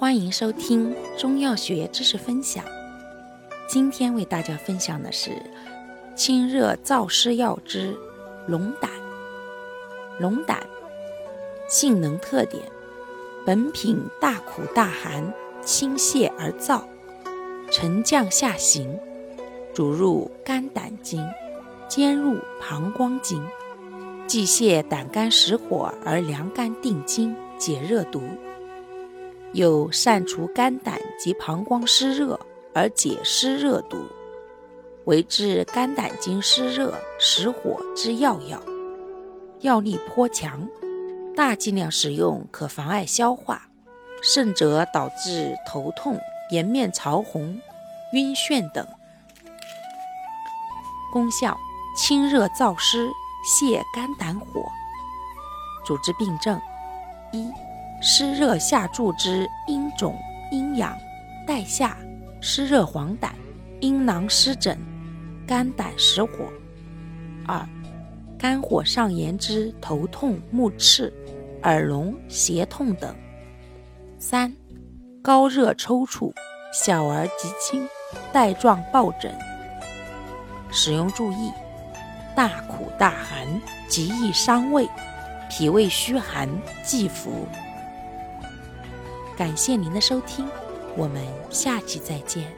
欢迎收听中药学知识分享。今天为大家分享的是清热燥湿药之龙胆。龙胆性能特点：本品大苦大寒，清泻而燥，沉降下行，主入肝胆经，兼入膀胱经，既泻胆肝实火而凉肝定惊，解热毒。有善除肝胆及膀胱湿热而解湿热毒，为治肝胆经湿热实火之要药，药力颇强，大剂量使用可妨碍消化，甚者导致头痛、颜面潮红、晕眩等。功效：清热燥湿，泻肝胆火。主治病症：一。湿热下注之阴肿、阴痒、带下、湿热黄疸、阴囊湿疹、肝胆实火；二、肝火上炎之头痛、目赤、耳聋、胁痛等；三、高热抽搐、小儿急惊、带状疱疹。使用注意：大苦大寒，极易伤胃，脾胃虚寒忌服。感谢您的收听，我们下期再见。